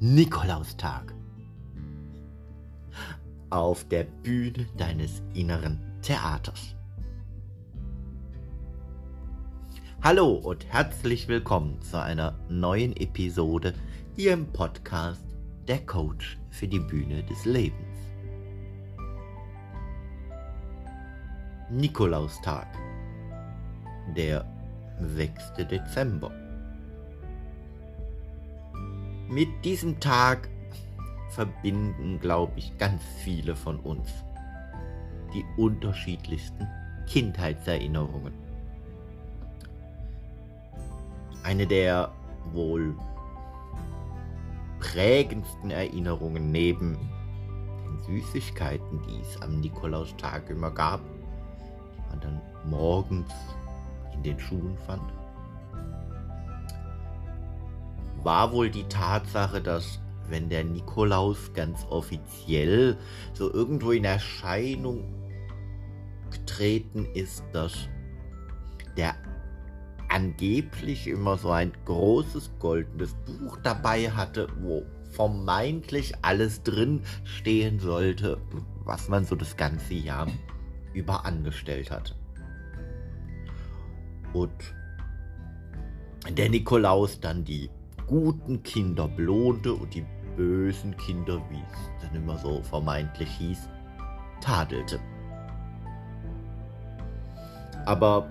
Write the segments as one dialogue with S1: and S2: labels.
S1: Nikolaustag. Auf der Bühne deines inneren Theaters. Hallo und herzlich willkommen zu einer neuen Episode hier im Podcast Der Coach für die Bühne des Lebens. Nikolaustag. Der 6. Dezember. Mit diesem Tag verbinden, glaube ich, ganz viele von uns die unterschiedlichsten Kindheitserinnerungen. Eine der wohl prägendsten Erinnerungen neben den Süßigkeiten, die es am Nikolaustag immer gab, die man dann morgens den Schuhen fand, war wohl die Tatsache, dass wenn der Nikolaus ganz offiziell so irgendwo in Erscheinung getreten ist, dass der angeblich immer so ein großes goldenes Buch dabei hatte, wo vermeintlich alles drin stehen sollte, was man so das ganze Jahr über angestellt hat. Und der Nikolaus dann die guten Kinder belohnte und die bösen Kinder, wie es dann immer so vermeintlich hieß, tadelte. Aber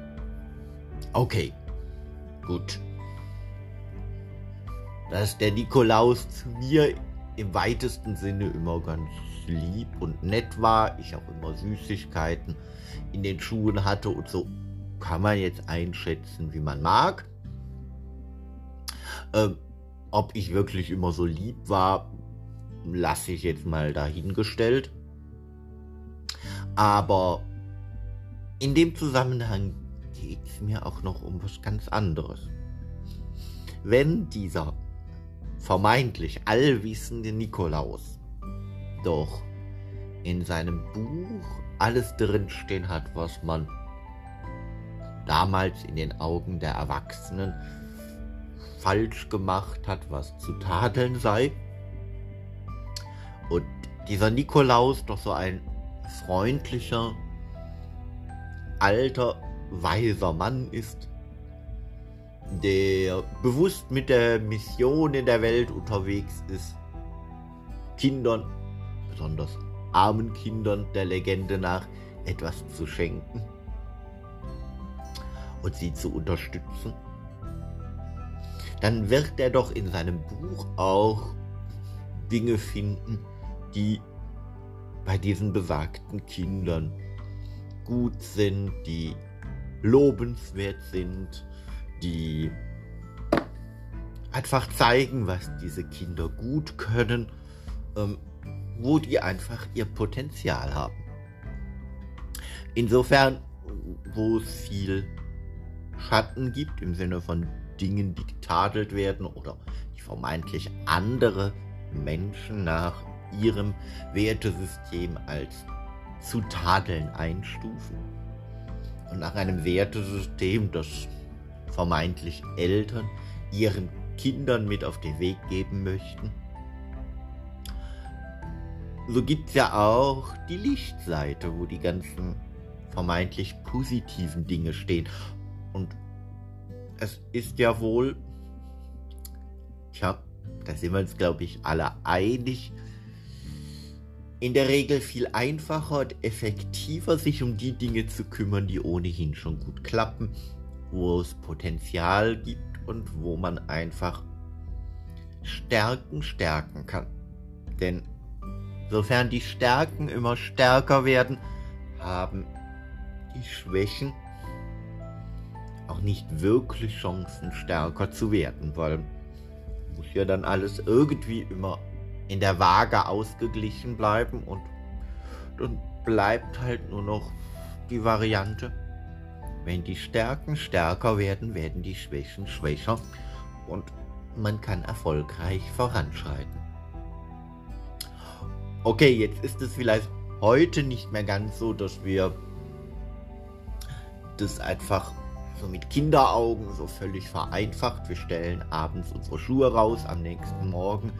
S1: okay, gut. Dass der Nikolaus zu mir im weitesten Sinne immer ganz lieb und nett war, ich auch immer Süßigkeiten in den Schuhen hatte und so kann man jetzt einschätzen, wie man mag. Ähm, ob ich wirklich immer so lieb war, lasse ich jetzt mal dahingestellt. Aber in dem Zusammenhang geht es mir auch noch um was ganz anderes. Wenn dieser vermeintlich allwissende Nikolaus doch in seinem Buch alles drinstehen hat, was man damals in den Augen der Erwachsenen falsch gemacht hat, was zu tadeln sei. Und dieser Nikolaus doch so ein freundlicher, alter, weiser Mann ist, der bewusst mit der Mission in der Welt unterwegs ist, Kindern, besonders armen Kindern der Legende nach, etwas zu schenken und sie zu unterstützen dann wird er doch in seinem Buch auch Dinge finden, die bei diesen besagten Kindern gut sind, die lobenswert sind, die einfach zeigen, was diese Kinder gut können, ähm, wo die einfach ihr Potenzial haben. Insofern, wo es viel Schatten gibt im Sinne von Dingen, die getadelt werden oder die vermeintlich andere Menschen nach ihrem Wertesystem als zu tadeln einstufen. Und nach einem Wertesystem, das vermeintlich Eltern ihren Kindern mit auf den Weg geben möchten. So gibt es ja auch die Lichtseite, wo die ganzen vermeintlich positiven Dinge stehen. Und es ist ja wohl, tja, da sind wir uns, glaube ich, alle einig, in der Regel viel einfacher und effektiver, sich um die Dinge zu kümmern, die ohnehin schon gut klappen, wo es Potenzial gibt und wo man einfach Stärken stärken kann. Denn sofern die Stärken immer stärker werden, haben die Schwächen auch nicht wirklich Chancen, stärker zu werden, weil muss ja dann alles irgendwie immer in der Waage ausgeglichen bleiben und dann bleibt halt nur noch die Variante, wenn die Stärken stärker werden, werden die Schwächen schwächer und man kann erfolgreich voranschreiten. Okay, jetzt ist es vielleicht heute nicht mehr ganz so, dass wir das einfach so mit Kinderaugen, so völlig vereinfacht. Wir stellen abends unsere Schuhe raus, am nächsten Morgen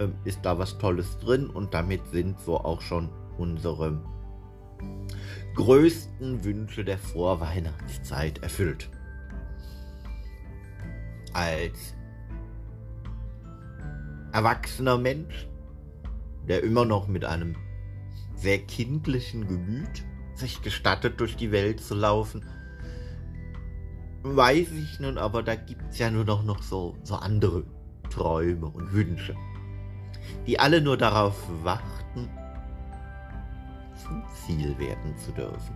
S1: ähm, ist da was Tolles drin und damit sind so auch schon unsere größten Wünsche der Vorweihnachtszeit erfüllt. Als erwachsener Mensch, der immer noch mit einem sehr kindlichen Gemüt sich gestattet, durch die Welt zu laufen, weiß ich nun aber, da gibt es ja nur noch, noch so, so andere Träume und Wünsche, die alle nur darauf warten, zum Ziel werden zu dürfen.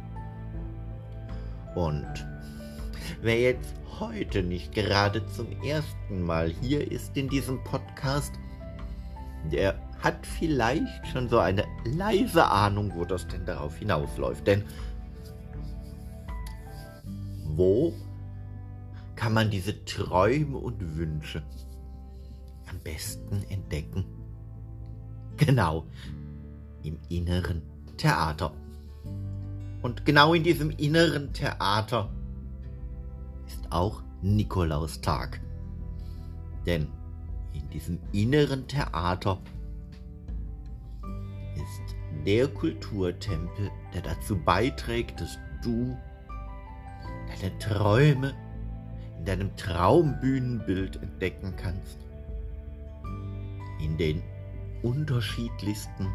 S1: Und wer jetzt heute nicht gerade zum ersten Mal hier ist in diesem Podcast, der hat vielleicht schon so eine leise Ahnung, wo das denn darauf hinausläuft. Denn wo kann man diese Träume und Wünsche am besten entdecken? Genau, im inneren Theater. Und genau in diesem inneren Theater ist auch Nikolaustag. Denn in diesem inneren Theater ist der Kulturtempel, der dazu beiträgt, dass du deine Träume in deinem Traumbühnenbild entdecken kannst. In den unterschiedlichsten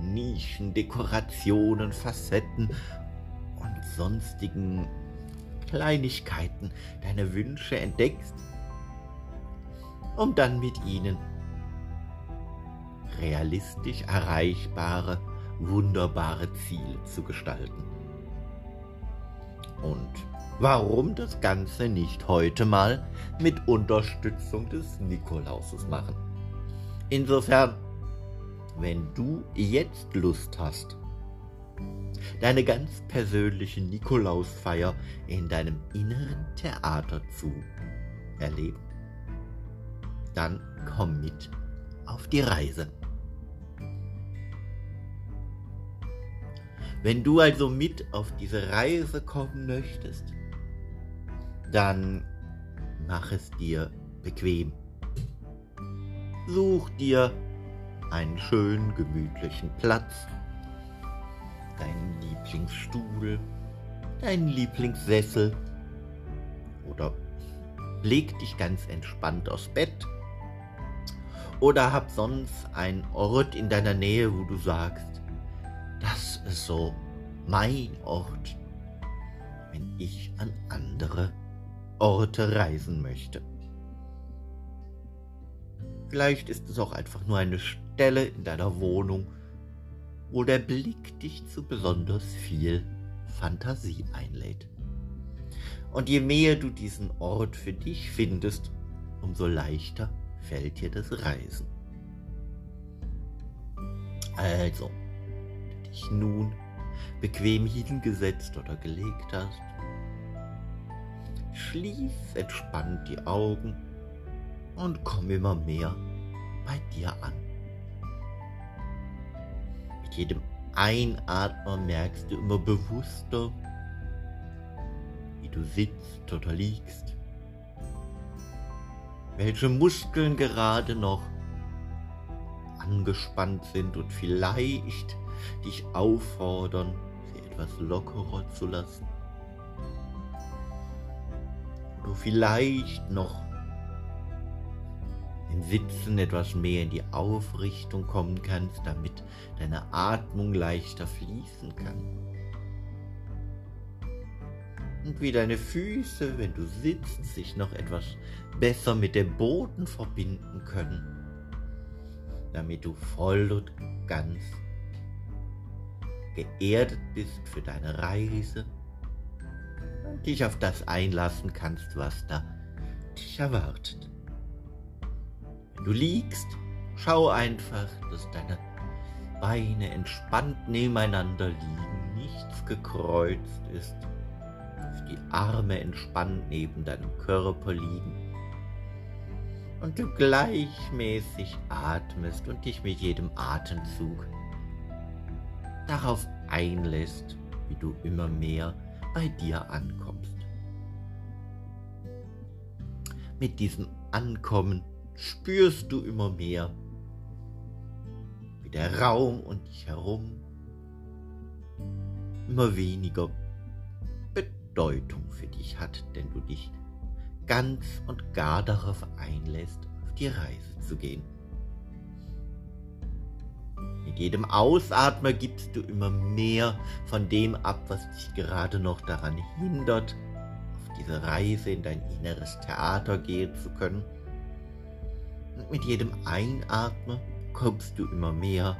S1: Nischen, Dekorationen, Facetten und sonstigen Kleinigkeiten deine Wünsche entdeckst, um dann mit ihnen realistisch erreichbare, wunderbare Ziele zu gestalten. Und warum das Ganze nicht heute mal mit Unterstützung des Nikolauses machen? Insofern, wenn du jetzt Lust hast, deine ganz persönliche Nikolausfeier in deinem inneren Theater zu erleben, dann komm mit auf die Reise. Wenn du also mit auf diese Reise kommen möchtest, dann mach es dir bequem. Such dir einen schönen, gemütlichen Platz, deinen Lieblingsstuhl, deinen Lieblingssessel. Oder leg dich ganz entspannt aufs Bett. Oder hab sonst einen Ort in deiner Nähe, wo du sagst, das ist so mein Ort, wenn ich an andere Orte reisen möchte. Vielleicht ist es auch einfach nur eine Stelle in deiner Wohnung, wo der Blick dich zu besonders viel Fantasie einlädt. Und je mehr du diesen Ort für dich findest, umso leichter fällt dir das Reisen. Also, dich nun bequem hingesetzt oder gelegt hast, schließ entspannt die Augen und komm immer mehr bei dir an. Mit jedem Einatmen merkst du immer bewusster, wie du sitzt oder liegst, welche Muskeln gerade noch angespannt sind und vielleicht dich auffordern, sie etwas lockerer zu lassen. Du vielleicht noch im Sitzen etwas mehr in die Aufrichtung kommen kannst, damit deine Atmung leichter fließen kann. Und wie deine Füße, wenn du sitzt, sich noch etwas besser mit dem Boden verbinden können, damit du voll und ganz geerdet bist für deine Reise dich auf das einlassen kannst, was da dich erwartet. Wenn du liegst, schau einfach, dass deine Beine entspannt nebeneinander liegen, nichts gekreuzt ist, dass die Arme entspannt neben deinem Körper liegen und du gleichmäßig atmest und dich mit jedem Atemzug darauf einlässt, wie du immer mehr bei dir ankommst. Mit diesem Ankommen spürst du immer mehr, wie der Raum und dich herum immer weniger Bedeutung für dich hat, denn du dich ganz und gar darauf einlässt, auf die Reise zu gehen. Mit jedem Ausatmer gibst du immer mehr von dem ab, was dich gerade noch daran hindert, auf diese Reise in dein inneres Theater gehen zu können. Und mit jedem Einatmen kommst du immer mehr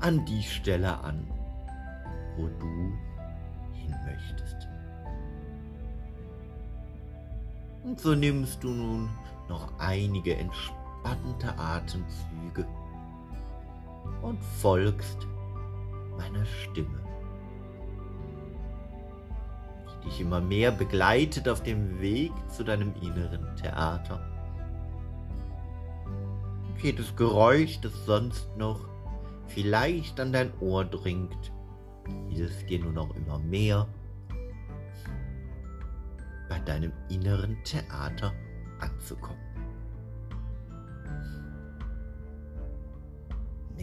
S1: an die Stelle an, wo du hin möchtest. Und so nimmst du nun noch einige entspannte Atemzüge und folgst meiner Stimme, die dich immer mehr begleitet auf dem Weg zu deinem inneren Theater. Jedes Geräusch, das sonst noch vielleicht an dein Ohr dringt, hilft dir nur noch immer mehr bei deinem inneren Theater anzukommen.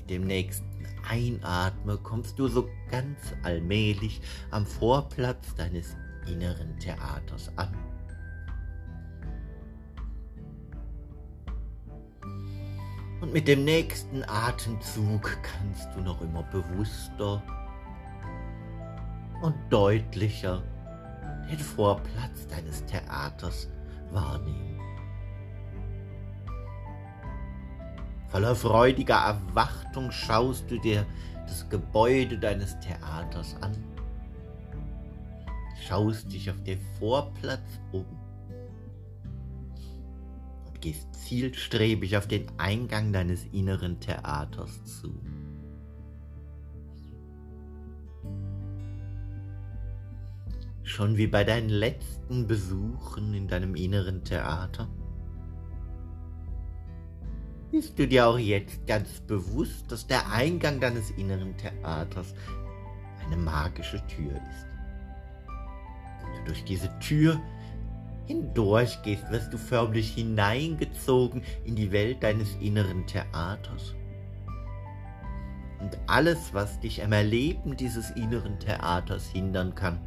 S1: Mit dem nächsten Einatmen kommst du so ganz allmählich am Vorplatz deines inneren Theaters an. Und mit dem nächsten Atemzug kannst du noch immer bewusster und deutlicher den Vorplatz deines Theaters wahrnehmen. Voller freudiger Erwartung schaust du dir das Gebäude deines Theaters an, schaust dich auf den Vorplatz um und gehst zielstrebig auf den Eingang deines inneren Theaters zu. Schon wie bei deinen letzten Besuchen in deinem inneren Theater? Bist du dir auch jetzt ganz bewusst, dass der Eingang deines inneren Theaters eine magische Tür ist? Wenn du durch diese Tür hindurch gehst, wirst du förmlich hineingezogen in die Welt deines inneren Theaters. Und alles, was dich am Erleben dieses inneren Theaters hindern kann,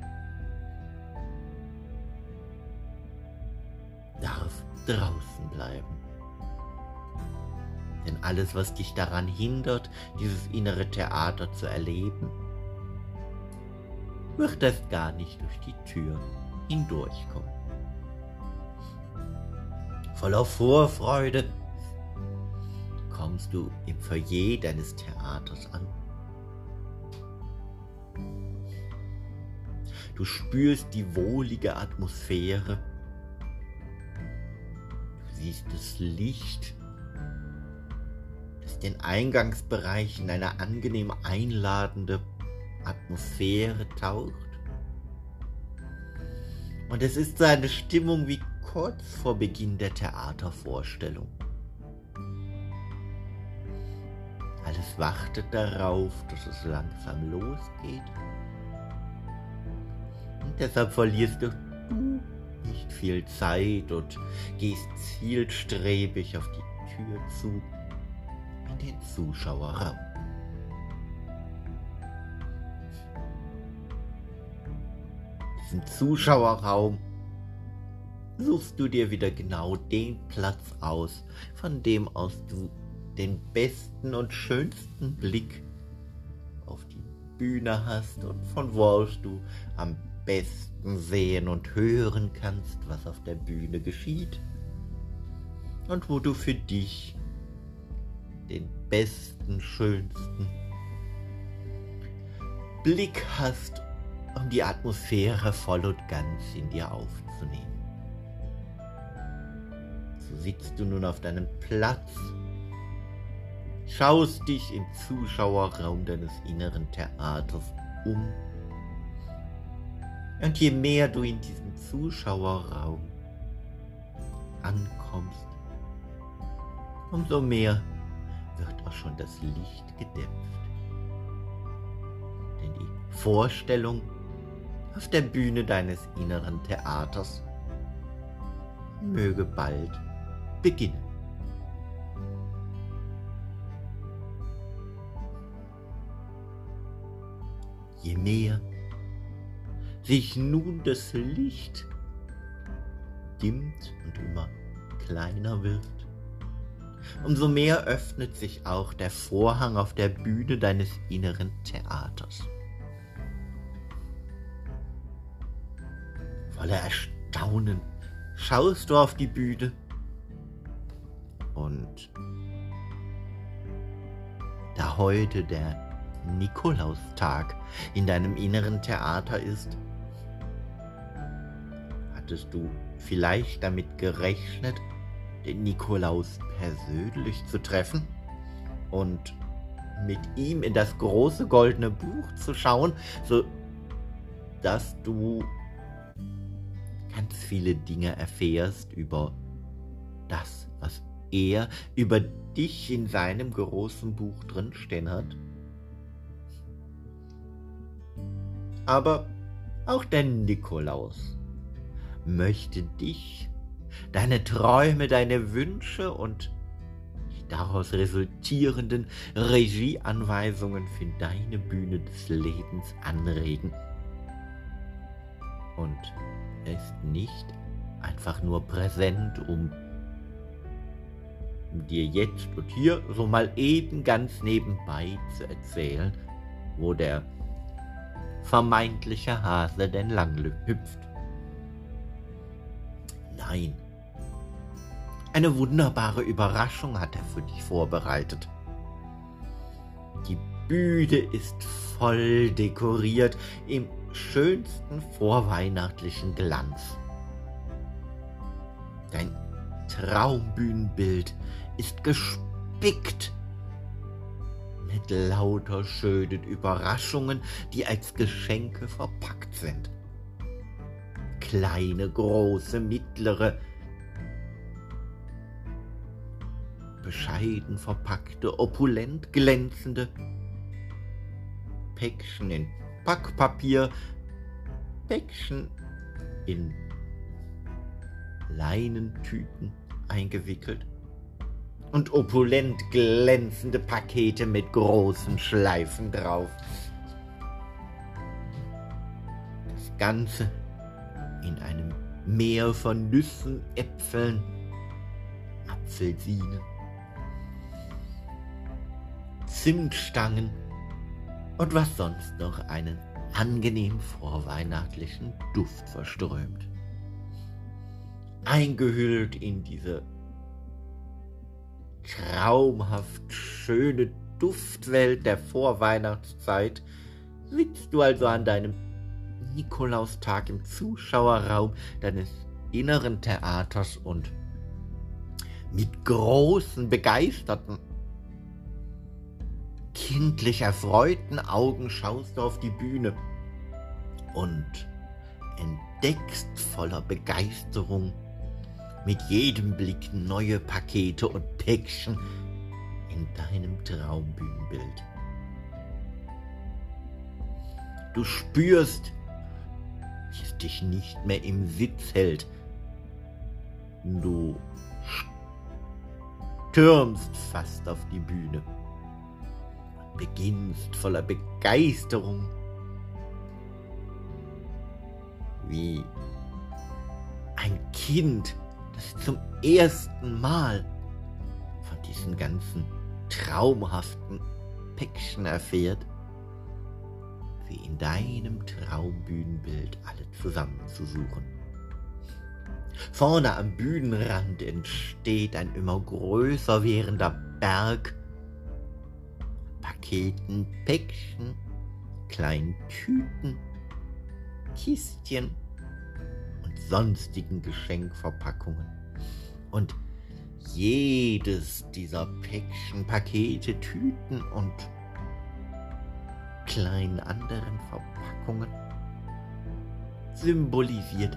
S1: darf draußen bleiben. Denn alles, was dich daran hindert, dieses innere Theater zu erleben, wird erst gar nicht durch die Tür hindurchkommen. Voller Vorfreude kommst du im Foyer deines Theaters an. Du spürst die wohlige Atmosphäre siehst das Licht, den Eingangsbereich in eine angenehm einladende Atmosphäre taucht. Und es ist so eine Stimmung wie kurz vor Beginn der Theatervorstellung. Alles wartet darauf, dass es langsam losgeht. Und deshalb verlierst du nicht viel Zeit und gehst zielstrebig auf die Tür zu den Zuschauerraum. Diesen Zuschauerraum suchst du dir wieder genau den Platz aus, von dem aus du den besten und schönsten Blick auf die Bühne hast und von wo aus du am besten sehen und hören kannst, was auf der Bühne geschieht und wo du für dich den besten, schönsten Blick hast, um die Atmosphäre voll und ganz in dir aufzunehmen. So sitzt du nun auf deinem Platz, schaust dich im Zuschauerraum deines inneren Theaters um und je mehr du in diesem Zuschauerraum ankommst, umso mehr wird auch schon das Licht gedämpft. Denn die Vorstellung auf der Bühne deines inneren Theaters möge bald beginnen. Je mehr sich nun das Licht dimmt und immer kleiner wird, umso mehr öffnet sich auch der Vorhang auf der Bühne deines inneren Theaters. Voller Erstaunen schaust du auf die Bühne und da heute der Nikolaustag in deinem inneren Theater ist, hattest du vielleicht damit gerechnet, den Nikolaus persönlich zu treffen und mit ihm in das große goldene Buch zu schauen, so dass du ganz viele Dinge erfährst über das, was er über dich in seinem großen Buch drinstehen hat. Aber auch der Nikolaus möchte dich, deine Träume, deine Wünsche und die daraus resultierenden Regieanweisungen für deine Bühne des Lebens anregen. Und er ist nicht einfach nur präsent, um dir jetzt und hier so mal eben ganz nebenbei zu erzählen, wo der vermeintliche Hase denn lang hüpft. Nein, eine wunderbare Überraschung hat er für dich vorbereitet. Die Bühne ist voll dekoriert im schönsten vorweihnachtlichen Glanz. Dein Traumbühnenbild ist gespickt mit lauter schönen Überraschungen, die als Geschenke verpackt sind. Kleine, große, mittlere, bescheiden verpackte, opulent glänzende Päckchen in Packpapier, Päckchen in Leinentüten eingewickelt und opulent glänzende Pakete mit großen Schleifen drauf. Das Ganze in einem Meer von Nüssen, Äpfeln, Apfelsinen, Zimtstangen und was sonst noch einen angenehm vorweihnachtlichen Duft verströmt. Eingehüllt in diese traumhaft schöne Duftwelt der Vorweihnachtszeit sitzt du also an deinem Nikolaustag im Zuschauerraum deines inneren Theaters und mit großen, begeisterten, kindlich erfreuten Augen schaust du auf die Bühne und entdeckst voller Begeisterung mit jedem Blick neue Pakete und Päckchen in deinem Traumbühnenbild. Du spürst, wie es dich nicht mehr im Sitz hält. Du stürmst fast auf die Bühne beginnst voller Begeisterung wie ein Kind das zum ersten Mal von diesen ganzen traumhaften Päckchen erfährt, sie in deinem Traumbühnenbild alle zusammenzusuchen. Vorne am Bühnenrand entsteht ein immer größer werdender Berg Paketen, Päckchen, kleinen Tüten, Kistchen sonstigen Geschenkverpackungen. Und jedes dieser Päckchen, Pakete, Tüten und kleinen anderen Verpackungen symbolisiert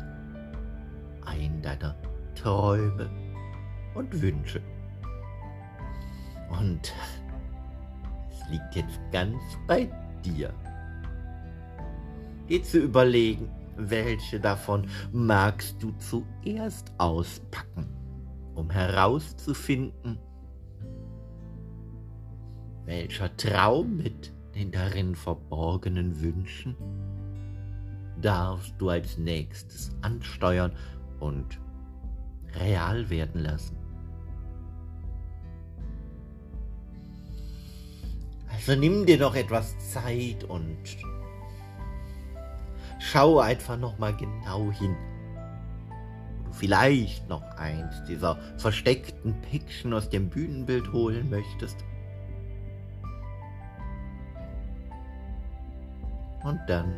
S1: ein deiner Träume und Wünsche. Und liegt jetzt ganz bei dir, dir zu überlegen, welche davon magst du zuerst auspacken, um herauszufinden, welcher Traum mit den darin verborgenen Wünschen darfst du als nächstes ansteuern und real werden lassen. Also nimm dir doch etwas Zeit und schau einfach noch mal genau hin. Du vielleicht noch eins dieser versteckten Päckchen aus dem Bühnenbild holen möchtest. Und dann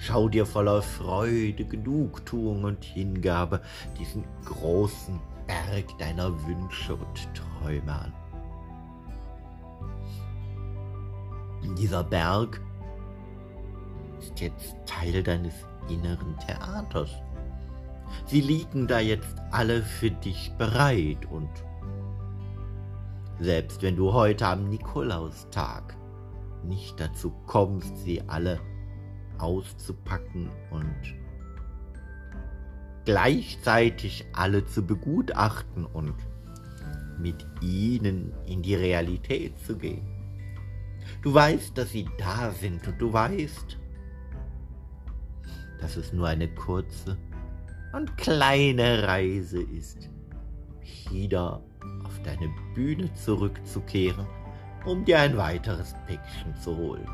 S1: schau dir voller Freude, Genugtuung und Hingabe diesen großen Berg deiner Wünsche und Träume an. Dieser Berg ist jetzt Teil deines inneren Theaters. Sie liegen da jetzt alle für dich bereit und selbst wenn du heute am Nikolaustag nicht dazu kommst, sie alle auszupacken und gleichzeitig alle zu begutachten und mit ihnen in die Realität zu gehen. Du weißt, dass sie da sind und du weißt, dass es nur eine kurze und kleine Reise ist, wieder auf deine Bühne zurückzukehren, um dir ein weiteres Päckchen zu holen.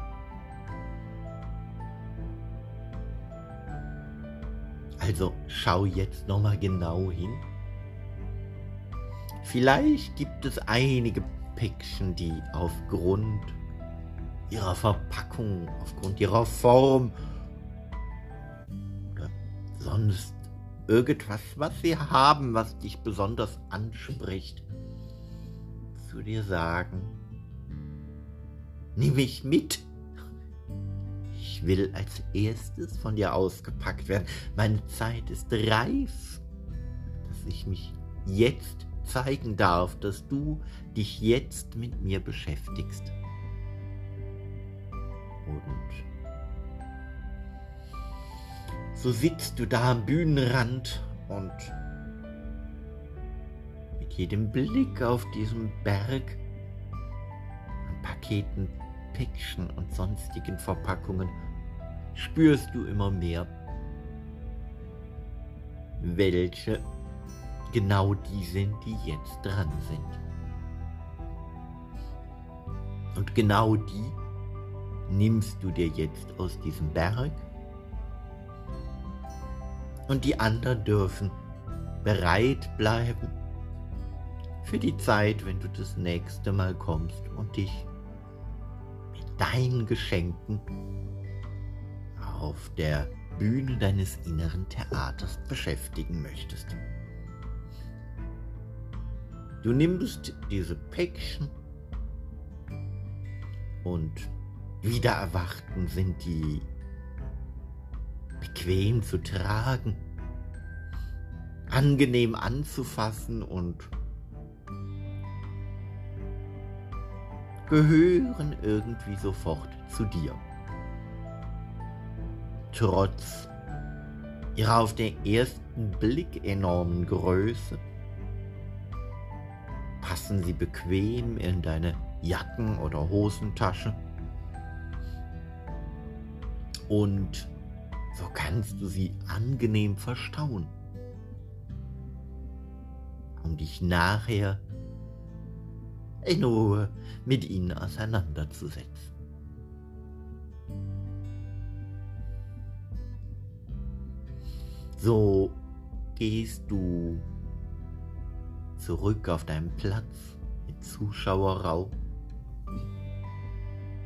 S1: Also schau jetzt noch mal genau hin. Vielleicht gibt es einige Päckchen, die aufgrund ihrer Verpackung, aufgrund ihrer Form oder sonst irgendwas, was sie haben, was dich besonders anspricht, zu dir sagen, nimm mich mit. Ich will als erstes von dir ausgepackt werden. Meine Zeit ist reif, dass ich mich jetzt zeigen darf, dass du dich jetzt mit mir beschäftigst. Und so sitzt du da am Bühnenrand und mit jedem Blick auf diesen Berg an Paketen, Päckchen und sonstigen Verpackungen spürst du immer mehr, welche genau die sind, die jetzt dran sind. Und genau die nimmst du dir jetzt aus diesem Berg und die anderen dürfen bereit bleiben für die Zeit, wenn du das nächste Mal kommst und dich mit deinen Geschenken auf der Bühne deines inneren Theaters beschäftigen möchtest. Du nimmst diese Päckchen und wieder erwachten sind die bequem zu tragen, angenehm anzufassen und gehören irgendwie sofort zu dir trotz ihrer auf den ersten Blick enormen Größe passen sie bequem in deine Jacken- oder Hosentasche. Und so kannst du sie angenehm verstauen, um dich nachher in Ruhe mit ihnen auseinanderzusetzen. So gehst du zurück auf deinen Platz mit Zuschauerraum.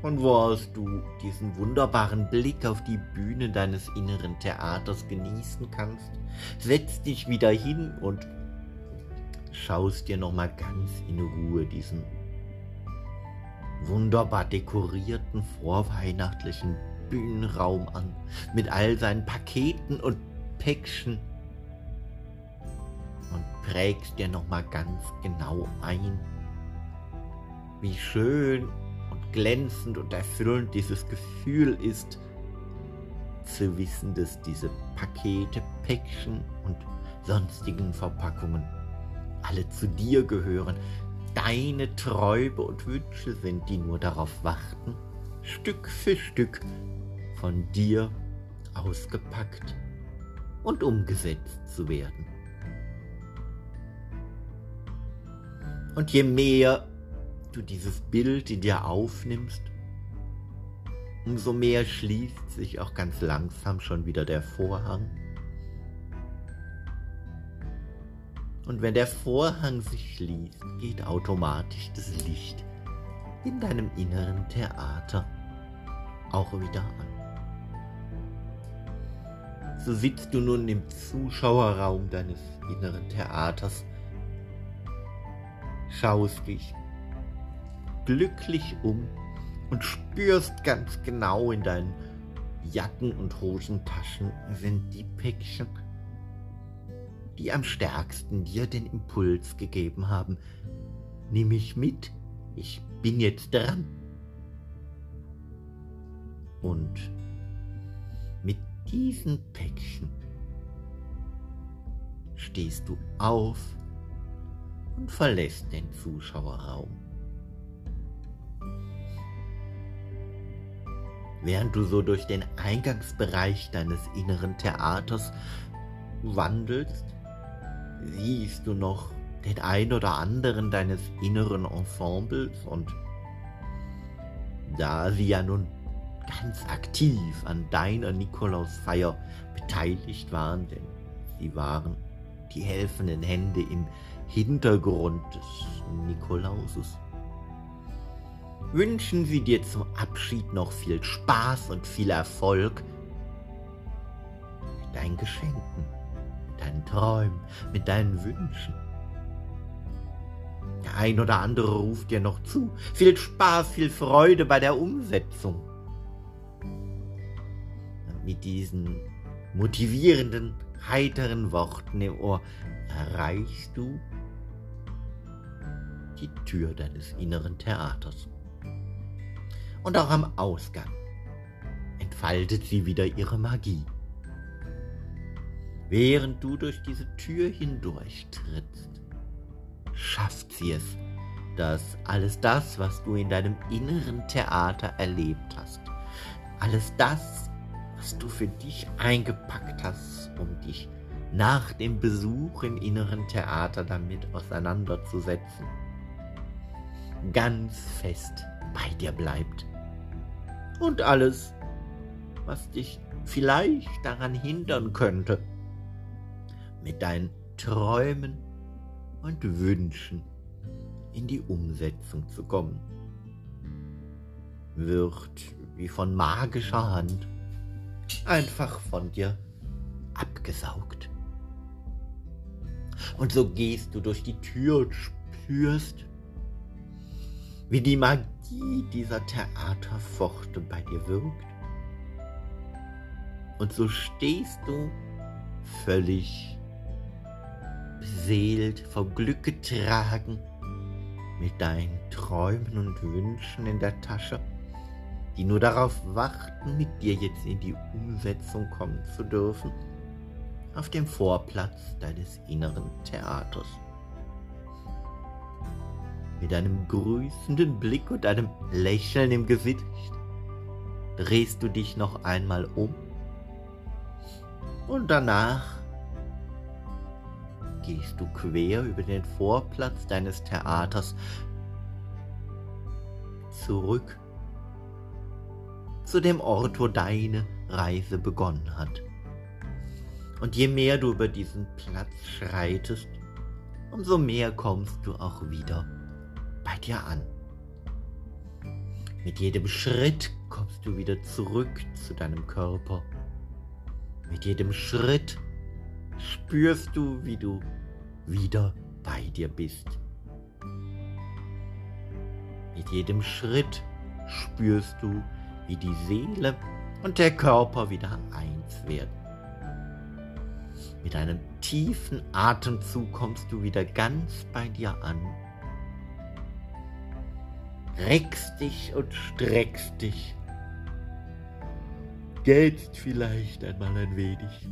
S1: Und wo hast du diesen wunderbaren Blick auf die Bühne deines inneren Theaters genießen kannst, setz dich wieder hin und schaust dir nochmal ganz in Ruhe diesen wunderbar dekorierten vorweihnachtlichen Bühnenraum an, mit all seinen Paketen und Päckchen. Und prägst dir nochmal ganz genau ein, wie schön glänzend und erfüllend dieses Gefühl ist, zu wissen, dass diese Pakete, Päckchen und sonstigen Verpackungen alle zu dir gehören, deine Träume und Wünsche sind, die nur darauf warten, Stück für Stück von dir ausgepackt und umgesetzt zu werden. Und je mehr du dieses Bild in dir aufnimmst, umso mehr schließt sich auch ganz langsam schon wieder der Vorhang. Und wenn der Vorhang sich schließt, geht automatisch das Licht in deinem inneren Theater auch wieder an. So sitzt du nun im Zuschauerraum deines inneren Theaters, schaust dich glücklich um und spürst ganz genau in deinen Jacken- und Hosentaschen sind die Päckchen, die am stärksten dir den Impuls gegeben haben. Nimm mich mit, ich bin jetzt dran. Und mit diesen Päckchen stehst du auf und verlässt den Zuschauerraum. Während du so durch den Eingangsbereich deines inneren Theaters wandelst, siehst du noch den ein oder anderen deines inneren Ensembles und da sie ja nun ganz aktiv an deiner Nikolausfeier beteiligt waren, denn sie waren die helfenden Hände im Hintergrund des Nikolauses wünschen sie dir zum Abschied noch viel Spaß und viel Erfolg mit deinen Geschenken, mit deinen Träumen, mit deinen Wünschen. Der ein oder andere ruft dir noch zu. Viel Spaß, viel Freude bei der Umsetzung. Mit diesen motivierenden, heiteren Worten im Ohr erreichst du die Tür deines inneren Theaters und auch am Ausgang entfaltet sie wieder ihre Magie. Während du durch diese Tür hindurch trittst, schafft sie es, dass alles das, was du in deinem inneren Theater erlebt hast, alles das, was du für dich eingepackt hast, um dich nach dem Besuch im inneren Theater damit auseinanderzusetzen, ganz fest bei dir bleibt und alles, was dich vielleicht daran hindern könnte, mit deinen Träumen und Wünschen in die Umsetzung zu kommen, wird wie von magischer Hand einfach von dir abgesaugt. Und so gehst du durch die Tür und spürst, wie die Magie dieser Theaterpforte bei dir wirkt. Und so stehst du völlig beseelt, vom Glück getragen, mit deinen Träumen und Wünschen in der Tasche, die nur darauf warten, mit dir jetzt in die Umsetzung kommen zu dürfen, auf dem Vorplatz deines inneren Theaters. Mit einem grüßenden Blick und einem Lächeln im Gesicht drehst du dich noch einmal um und danach gehst du quer über den Vorplatz deines Theaters zurück zu dem Ort, wo deine Reise begonnen hat. Und je mehr du über diesen Platz schreitest, umso mehr kommst du auch wieder bei dir an. Mit jedem Schritt kommst du wieder zurück zu deinem Körper. Mit jedem Schritt spürst du, wie du wieder bei dir bist. Mit jedem Schritt spürst du, wie die Seele und der Körper wieder eins werden. Mit einem tiefen Atemzug kommst du wieder ganz bei dir an reckst dich und streckst dich gähnst vielleicht einmal ein wenig,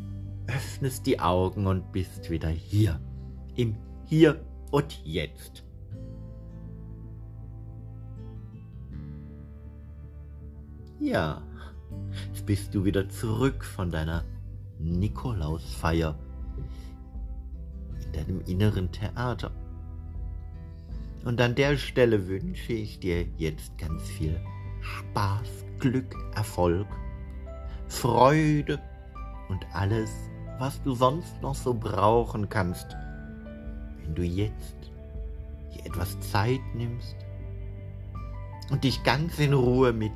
S1: öffnest die Augen und bist wieder hier, im Hier und Jetzt. Ja, jetzt bist du wieder zurück von deiner Nikolausfeier in deinem inneren Theater. Und an der Stelle wünsche ich dir jetzt ganz viel Spaß, Glück, Erfolg, Freude und alles, was du sonst noch so brauchen kannst, wenn du jetzt dir etwas Zeit nimmst und dich ganz in Ruhe mit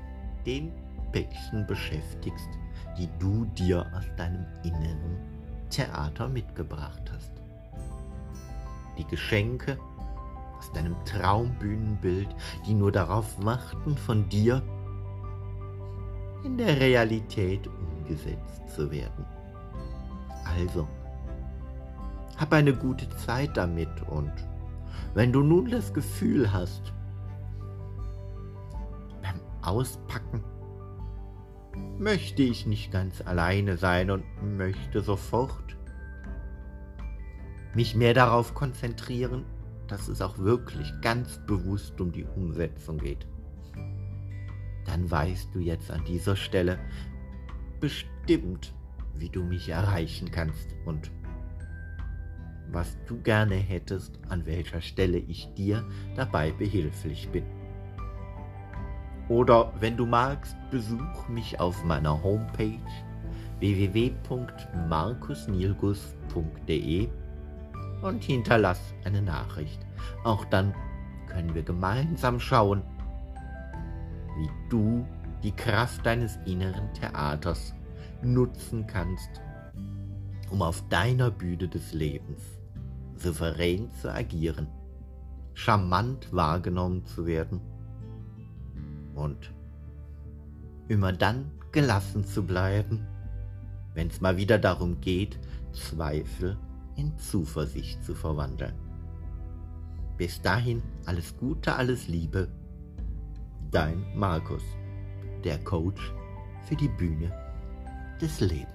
S1: den Päckchen beschäftigst, die du dir aus deinem inneren Theater mitgebracht hast. Die Geschenke aus deinem Traumbühnenbild, die nur darauf warten, von dir in der Realität umgesetzt zu werden. Also, hab eine gute Zeit damit und wenn du nun das Gefühl hast, beim Auspacken möchte ich nicht ganz alleine sein und möchte sofort mich mehr darauf konzentrieren, dass es auch wirklich ganz bewusst um die Umsetzung geht. Dann weißt du jetzt an dieser Stelle bestimmt, wie du mich erreichen kannst und was du gerne hättest, an welcher Stelle ich dir dabei behilflich bin. Oder wenn du magst, besuch mich auf meiner Homepage www.markusnilgus.de und hinterlass eine Nachricht. Auch dann können wir gemeinsam schauen, wie du die Kraft deines inneren Theaters nutzen kannst, um auf deiner Bühne des Lebens souverän zu agieren, charmant wahrgenommen zu werden und immer dann gelassen zu bleiben, wenn es mal wieder darum geht, Zweifel in Zuversicht zu verwandeln. Bis dahin alles Gute, alles Liebe. Dein Markus, der Coach für die Bühne des Lebens.